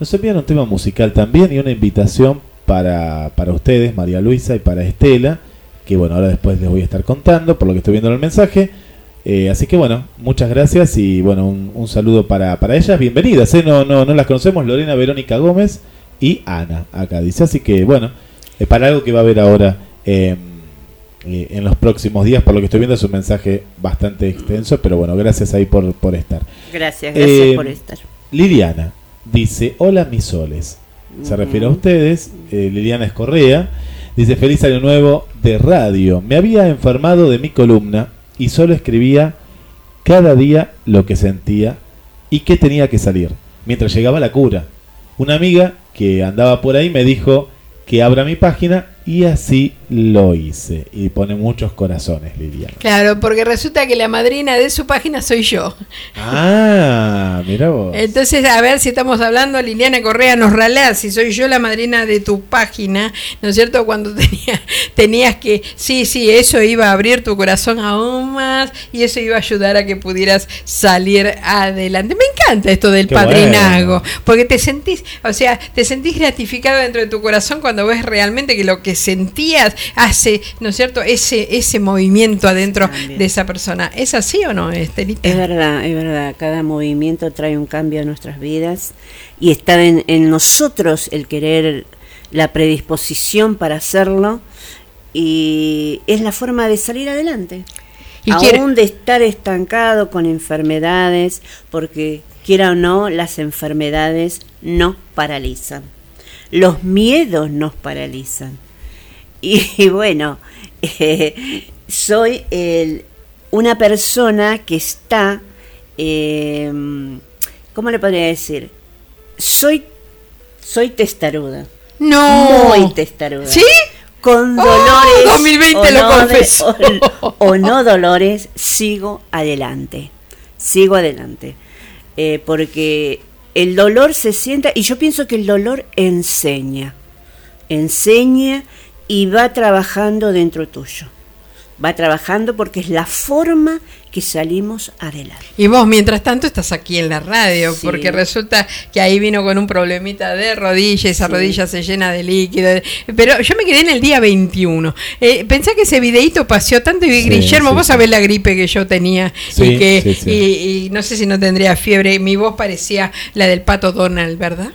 Nos envían un tema musical también y una invitación para, para ustedes, María Luisa y para Estela, que bueno, ahora después les voy a estar contando por lo que estoy viendo en el mensaje. Eh, así que bueno, muchas gracias y bueno, un, saludo para, para ellas. Bienvenidas, no, no, no las conocemos, Lorena Verónica Gómez y Ana, acá dice. Así que bueno, eh, para algo que va a haber ahora eh, eh, en los próximos días, por lo que estoy viendo es un mensaje bastante extenso, pero bueno, gracias ahí por, por estar. Gracias, gracias por estar. Liliana dice, hola mis soles. Se refiere a ustedes, eh, Liliana es Correa. Dice, feliz año nuevo de radio. Me había enfermado de mi columna y solo escribía cada día lo que sentía y que tenía que salir, mientras llegaba la cura. Una amiga que andaba por ahí me dijo que abra mi página y así lo hice. Y pone muchos corazones, Liliana. Claro, porque resulta que la madrina de su página soy yo. Ah, mira vos. Entonces, a ver si estamos hablando, Liliana Correa nos ralea, si soy yo la madrina de tu página, ¿no es cierto? Cuando *laughs* tenía, tenías que, sí, sí, eso iba a abrir tu corazón aún más y eso iba a ayudar a que pudieras salir adelante. Me encanta esto del Qué padrinazgo, bueno. porque te sentís, o sea, te sentís gratificado dentro de tu corazón cuando ves realmente que lo que sentías hace, ¿no es cierto?, ese, ese movimiento adentro de esa persona. ¿Es así o no, Estelita? Es verdad, es verdad. Cada movimiento trae un cambio a nuestras vidas y está en, en nosotros el querer, la predisposición para hacerlo y es la forma de salir adelante. Y Aún quiere- de estar estancado con enfermedades, porque quiera o no, las enfermedades nos paralizan. Los miedos nos paralizan. Y, *laughs* y bueno, eh, soy el- una persona que está, eh, ¿cómo le podría decir? Soy, soy testaruda. No. Muy testaruda. ¿Sí? Con Oh, dolores. 2020 lo no confesó. o, o no dolores, sigo adelante. Sigo adelante. Eh, porque el dolor se sienta, y yo pienso que el dolor enseña. Enseña y va trabajando dentro tuyo. Va trabajando porque es la forma que salimos adelante. Y vos, mientras tanto, estás aquí en la radio, Sí. porque resulta que ahí vino con un problemita de rodilla, esa Sí. rodilla se llena de líquido. Pero yo me quedé en el día 21. Eh, pensé que ese videíto paseó tanto y Sí, Guillermo, sí, vos sí. sabés la gripe que yo tenía Sí, y que sí, sí. Y, y no sé si no tendría fiebre. Mi voz parecía la del pato Donald, ¿verdad?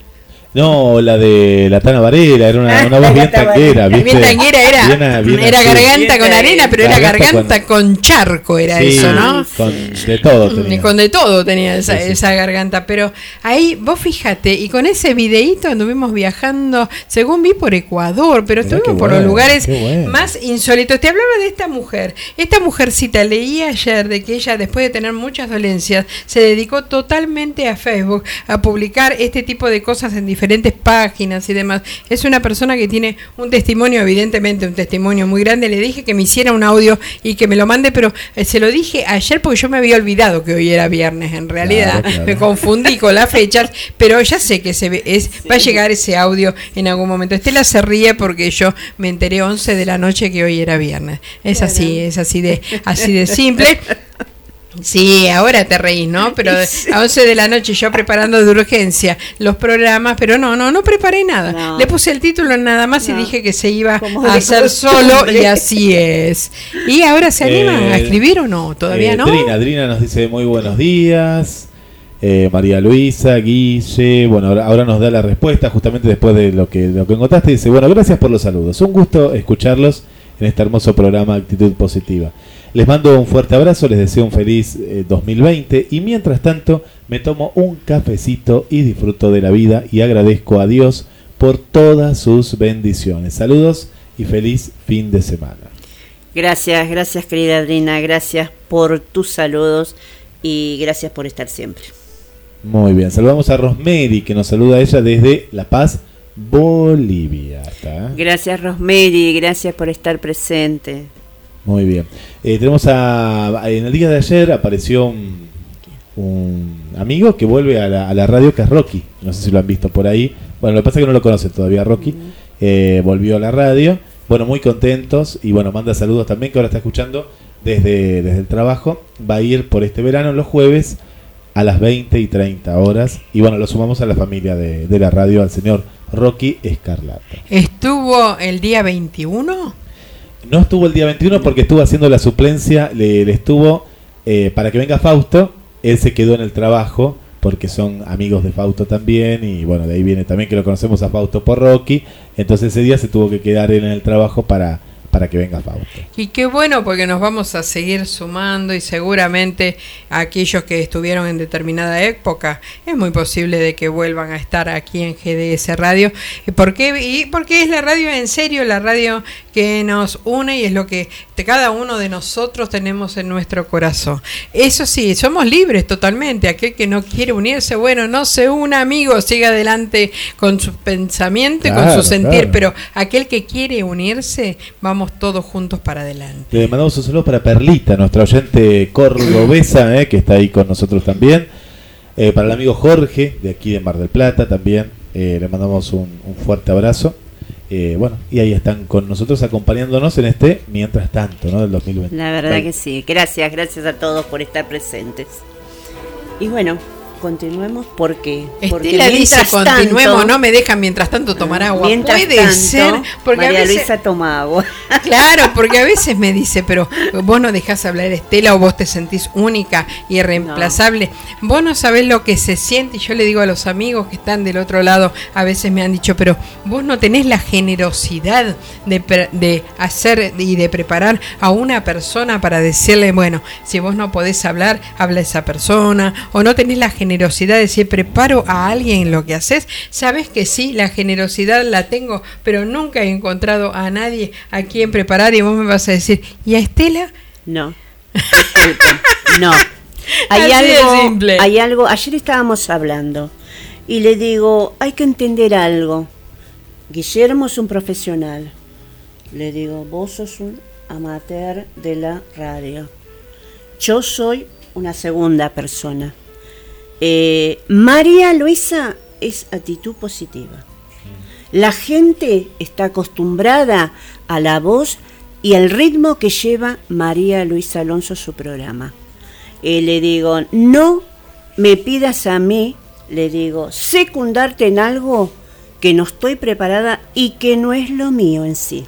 No, la de la Tana Varela, era una, una *laughs* voz la bien Tana tanguera. Bien tanguera era, Bien a- bien era así. garganta con arena, pero era Garganta con, charco, era Sí, eso, ¿no? Con de todo Y tenía. con de todo tenía esa, Sí, sí. esa garganta, pero ahí vos fíjate, y con ese videíto anduvimos viajando, según vi, por Ecuador, pero estuvimos por los lugares bueno. más insólitos. Te hablaba de esta mujer, esta mujercita, leí ayer de que ella, después de tener muchas dolencias, se dedicó totalmente a Facebook, a publicar este tipo de cosas en diferentes diferentes páginas y demás. Es una persona que tiene un testimonio, evidentemente un testimonio muy grande. Le dije que me hiciera un audio y que me lo mande, pero eh, se lo dije ayer porque yo me había olvidado que hoy era viernes. En realidad Claro, claro. me confundí con las fechas, pero ya sé que se ve, es, va a llegar ese audio en algún momento. Estela se ríe porque yo me enteré 11 de la noche que hoy era viernes. Es así, es así de, así de simple. *laughs* Sí, ahora te reís, ¿no? *laughs* Pero a 11 de la noche yo preparando de urgencia los programas, pero no, no, no preparé nada. No. Le puse el título nada más y dije que se iba Como a hacer solo y así es. ¿Y ahora se animan a Eh, escribir o no? ¿Todavía Eh, no? Drina, Drina nos dice muy buenos días. Eh, María Luisa, Guille, bueno, ahora, ahora nos da la respuesta justamente después de lo que, lo que encontraste. Dice, bueno, gracias por los saludos. Un gusto escucharlos en este hermoso programa Actitud Positiva. Les mando un fuerte abrazo, les deseo un feliz eh, 2020 y mientras tanto me tomo un cafecito y disfruto de la vida y agradezco a Dios por todas sus bendiciones. Saludos y feliz fin de semana. Gracias, gracias querida Adrina, gracias por tus saludos y gracias por estar siempre. Muy bien, saludamos a Rosemary que nos saluda a ella desde La Paz, Bolivia. ¿Está? Gracias Rosemary, gracias por estar presente. Muy bien. Eh, tenemos a, en el día de ayer apareció un, un amigo que vuelve a la, a la radio que es Rocky. No sé si lo han visto por ahí. Bueno, lo que pasa es que no lo conocen todavía Rocky. Eh, volvió a la radio. Bueno, muy contentos y bueno, manda saludos también que ahora está escuchando desde, desde el trabajo. Va a ir por este verano los jueves a las 20 y 30 horas. Y bueno, lo sumamos a la familia de, de la radio, al señor Rocky Escarlata. ¿Estuvo el día 21? No estuvo el día 21 porque estuvo haciendo la suplencia, le, le estuvo eh, para que venga Fausto, él se quedó en el trabajo porque son amigos de Fausto también y bueno, de ahí viene también que lo conocemos a Fausto por Rocky, entonces ese día se tuvo que quedar él en el trabajo para, para que venga Fausto. Y qué bueno porque nos vamos a seguir sumando y seguramente aquellos que estuvieron en determinada época es muy posible de que vuelvan a estar aquí en GDS Radio. ¿Y por qué? Y porque es la radio en serio, la radio que nos une y es lo que cada uno de nosotros tenemos en nuestro corazón. Eso sí, somos libres totalmente. Aquel que no quiere unirse, bueno, no se una, amigo, siga adelante con su pensamiento y con su sentir, claro. pero aquel que quiere unirse, vamos todos juntos para adelante. Le mandamos un saludo para Perlita, nuestra oyente cordobesa, eh, que está ahí con nosotros también. Eh, para el amigo Jorge, de aquí de Mar del Plata también, eh, le mandamos un, un fuerte abrazo. Eh, bueno, y ahí están con nosotros acompañándonos en este mientras tanto, ¿no? Del 2020. La verdad que sí. Gracias, gracias a todos por estar presentes. Y bueno, continuemos porque porque Estela dice continuemos, tanto- no me dejan mientras tanto tomar agua. Mientras Puede tanto, ser, porque María a veces, Luisa toma agua. *laughs* claro, porque a veces me dice, pero vos no dejás hablar Estela o vos te sentís única y irreemplazable. Vos no sabés lo que se siente y yo le digo a los amigos que están del otro lado, a veces me han dicho, pero vos no tenés la generosidad de, de hacer y de preparar a una persona para decirle, bueno, si vos no podés hablar, habla esa persona, o no tenés la generosidad de decir, preparo a alguien lo que haces, sabes que sí, la generosidad la tengo, pero nunca he encontrado a nadie a quien preparar y vos me vas a decir, ¿y a Estela? No. *laughs* No. Hay Así algo, hay algo, ayer estábamos hablando y le digo, hay que entender algo. Guillermo es un profesional. Le digo, vos sos un amateur de la radio. Yo soy una segunda persona. Eh, María Luisa es actitud positiva. La gente está acostumbrada a la voz y al ritmo que lleva María Luisa Alonso su programa. Y le digo, no me pidas a mí, le digo, secundarte en algo que no estoy preparada y que no es lo mío en sí.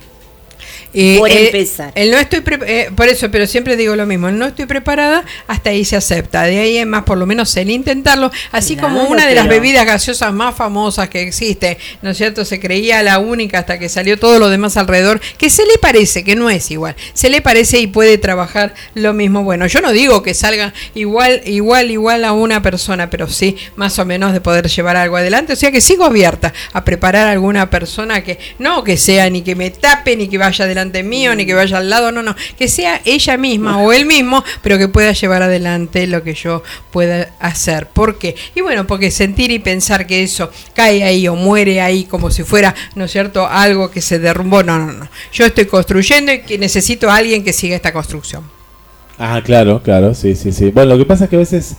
Eh, Por eh, empezar. el no estoy eh, por eso, pero siempre digo lo mismo, el no estoy preparada, hasta ahí se acepta. De ahí es más, por lo menos el intentarlo, así Claro, como una de las bebidas gaseosas más famosas que existe, ¿no es cierto? Se creía la única hasta que salió todo lo demás alrededor, que se le parece, que no es igual, se le parece y puede trabajar lo mismo. Bueno, yo no digo que salga igual, igual, igual a una persona, pero sí más o menos de poder llevar algo adelante. O sea que sigo abierta a preparar a alguna persona que no que sea ni que me tape ni que vaya delante delante mío, ni que vaya al lado, no, no, que sea ella misma o él mismo, pero que pueda llevar adelante lo que yo pueda hacer. ¿Por qué? Y bueno, porque sentir y pensar que eso cae ahí o muere ahí como si fuera, ¿no es cierto?, algo que se derrumbó, no, no, no. Yo estoy construyendo y que necesito a alguien que siga esta construcción. Ah, claro, claro, sí, sí, sí. Bueno, lo que pasa es que a veces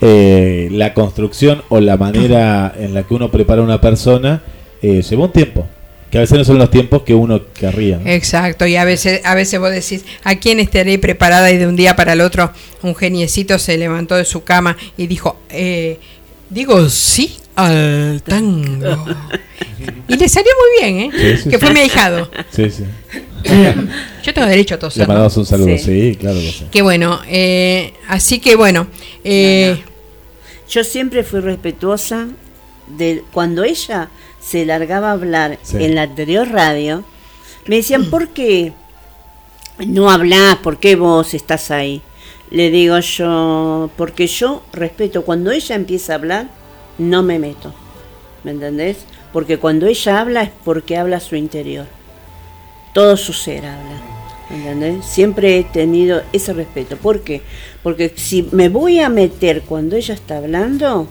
eh, la construcción o la manera en la que uno prepara a una persona eh, lleva un tiempo. Que a veces no son los tiempos que uno querría. ¿no? Exacto, y a veces, a veces vos decís, ¿a quién estaré preparada? Y de un día para el otro, un geniecito se levantó de su cama y dijo, eh, digo sí al tango. Y le salió muy bien, ¿eh? Sí, sí, que sí. fue mi ahijado. Sí, sí. *coughs* Yo tengo derecho a Le toser. ¿no? mandamos un saludo, Sí. sí, claro que sí. Que bueno, eh, así que bueno, eh, Yo siempre fui respetuosa de cuando ella se largaba a hablar Sí. en la anterior radio, me decían, *clears throat* ¿por qué no hablás? ¿Por qué vos estás ahí? Le digo yo, porque yo respeto, cuando ella empieza a hablar, no me meto. ¿Me entendés? Porque cuando ella habla es porque habla su interior. Todo su ser habla. ¿Me entendés? Siempre he tenido ese respeto. ¿Por qué? Porque si me voy a meter cuando ella está hablando,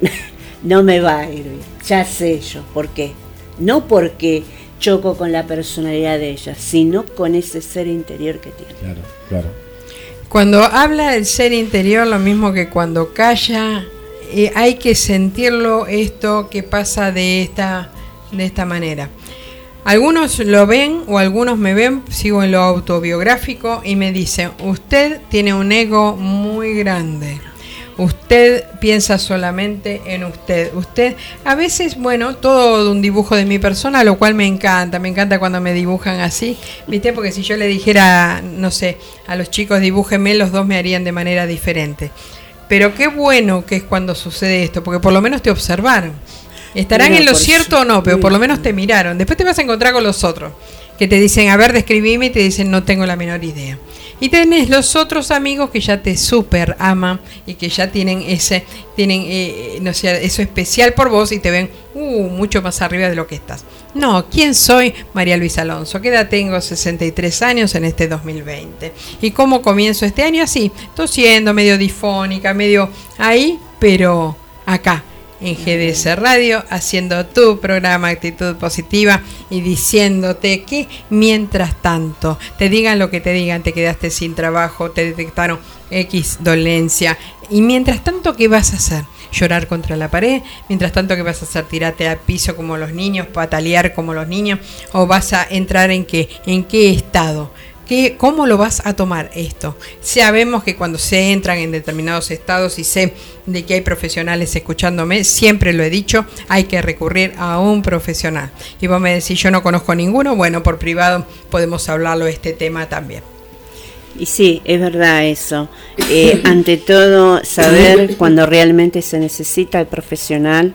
*laughs* no me va a ir bien. Ya sé yo. ¿Por qué? No porque choco con la personalidad de ella, sino con ese ser interior que tiene. Claro, claro. cuando habla el ser interior, lo mismo que cuando calla, eh, hay que sentirlo esto que pasa de esta, de esta manera. Algunos lo ven o algunos me ven, sigo en lo autobiográfico y me dicen, usted tiene un ego muy grande. Usted piensa solamente en usted. Usted, a veces, bueno, todo un dibujo de mi persona, lo cual me encanta. Me encanta cuando me dibujan así, ¿viste? Porque si yo le dijera, no sé, a los chicos dibújenme, los dos me harían de manera diferente. Pero qué bueno que es cuando sucede esto, porque por lo menos te observaron. Estarán Mira, en lo cierto o no, pero por lo menos te miraron. Después te vas a encontrar con los otros, que te dicen, a ver, describime, y te dicen, no tengo la menor idea. Y tenés los otros amigos que ya te super aman y que ya tienen ese, tienen, eh, no sé, eso especial por vos y te ven uh, mucho más arriba de lo que estás. No, ¿quién soy? María Luisa Alonso. ¿Qué edad tengo? 63 años en este 2020. ¿Y cómo comienzo este año? Así, tosiendo, medio difónica, medio ahí, pero acá en GDS Radio, haciendo tu programa Actitud Positiva y diciéndote que mientras tanto te digan lo que te digan, te quedaste sin trabajo, te detectaron X dolencia y mientras tanto, ¿qué vas a hacer? Llorar contra la pared, mientras tanto, ¿qué vas a hacer? Tirarte al piso como los niños, patalear como los niños, o vas a entrar en qué, en qué estado. ¿Qué, ¿Cómo lo vas a tomar esto? Sabemos que cuando se entran en determinados estados y sé de que hay profesionales escuchándome, siempre lo he dicho, hay que recurrir a un profesional. Y vos me decís, yo no conozco ninguno, bueno, por privado podemos hablarlo de este tema también. Y sí, es verdad eso. Eh, *laughs* ante todo, saber cuando realmente se necesita el profesional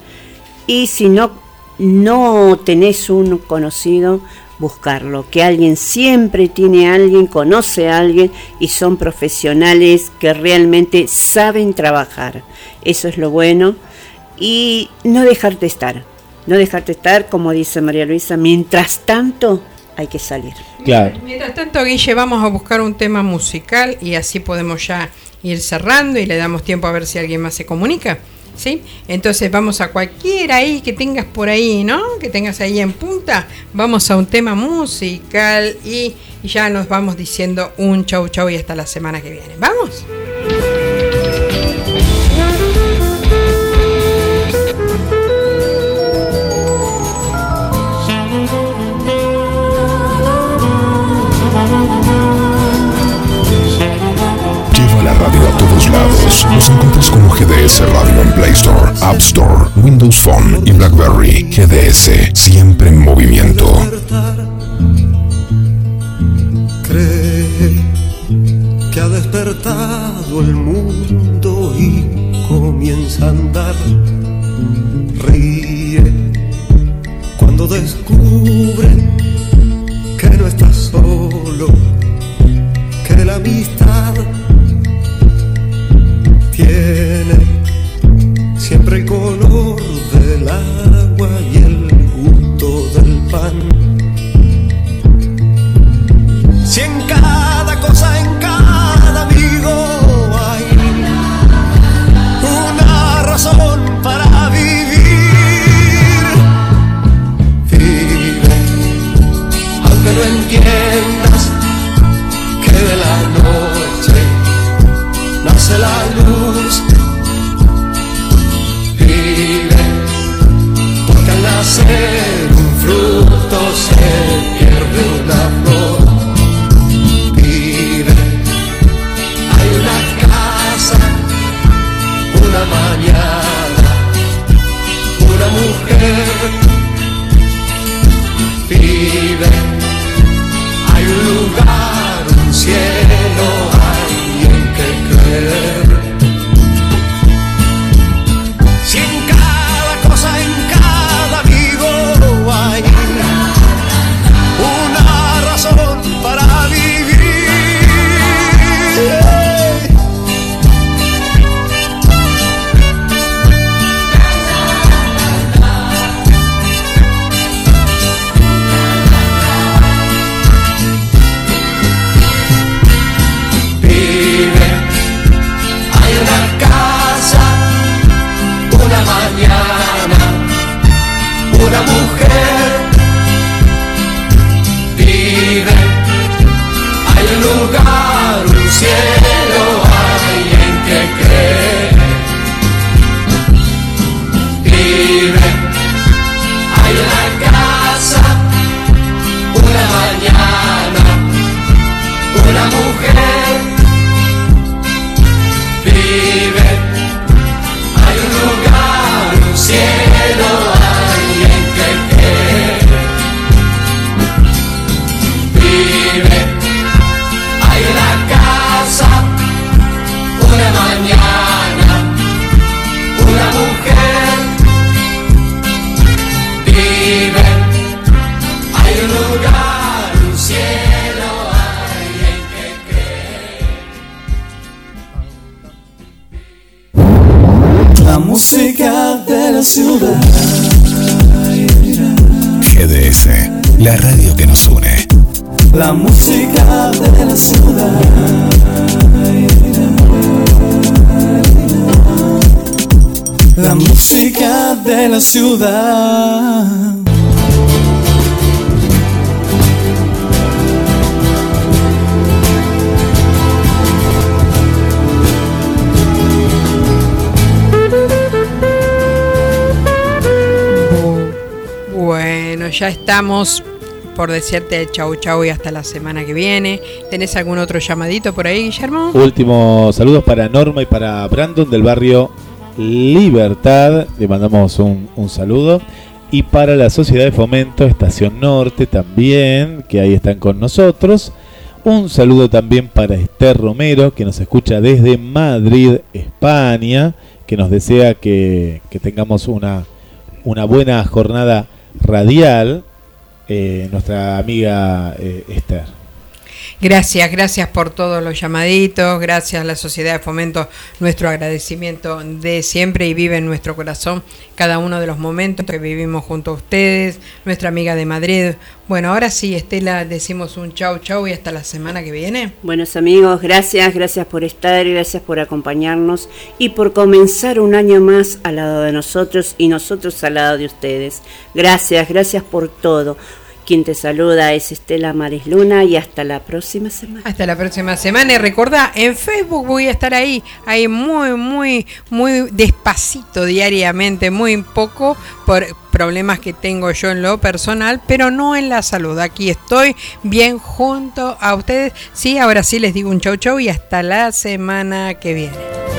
y si no, no tenés un conocido, buscarlo. Que alguien siempre tiene a alguien, conoce a alguien y son profesionales que realmente saben trabajar. Eso es lo bueno. Y no dejarte estar. No dejarte estar, como dice María Luisa, mientras tanto hay que salir. Claro. Mientras tanto, Guille, vamos a buscar un tema musical y así podemos ya ir cerrando y le damos tiempo a ver si alguien más se comunica. Entonces vamos a cualquiera ahí que tengas por ahí, ¿no? Que tengas ahí en punta. Vamos a un tema musical y, y ya nos vamos diciendo un chau chau y hasta la semana que viene. ¿Vamos? GDS Radio en Play Store, App Store, Windows Phone y BlackBerry. GDS, siempre en movimiento. Cree que ha despertado el mundo y comienza a andar. Ríe cuando descubre que no está solo, que la amistad tiene siempre el color del agua Spirit. Bueno, ya estamos por decirte chau chau y hasta la semana que viene. ¿Tenés algún otro llamadito por ahí, Guillermo? Últimos saludos para Norma y para Brandon del barrio Libertad. Le mandamos un, saludo. Y para la Sociedad de Fomento Estación Norte también, que ahí están con nosotros. Un saludo también para Esther Romero, que nos escucha desde Madrid, España, que nos desea que, tengamos una, una buena jornada radial, eh, nuestra amiga eh, Esther. Gracias, gracias por todos los llamaditos, gracias a la Sociedad de Fomento, nuestro agradecimiento de siempre y vive en nuestro corazón cada uno de los momentos que vivimos junto a ustedes, nuestra amiga de Madrid. Bueno, ahora sí, Estela, decimos un chau chau y hasta la semana que viene. Buenos amigos, gracias, gracias por estar, gracias por acompañarnos y por comenzar un año más al lado de nosotros y nosotros al lado de ustedes. Gracias, gracias por todo. Quien te saluda es Estela Maris Luna y hasta la próxima semana. Hasta la próxima semana. Y recordá, en Facebook voy a estar ahí, ahí muy, muy, muy despacito diariamente, muy poco por problemas que tengo yo en lo personal, pero no en la salud. Aquí estoy bien junto a ustedes. Sí, ahora sí les digo un chau chau y hasta la semana que viene.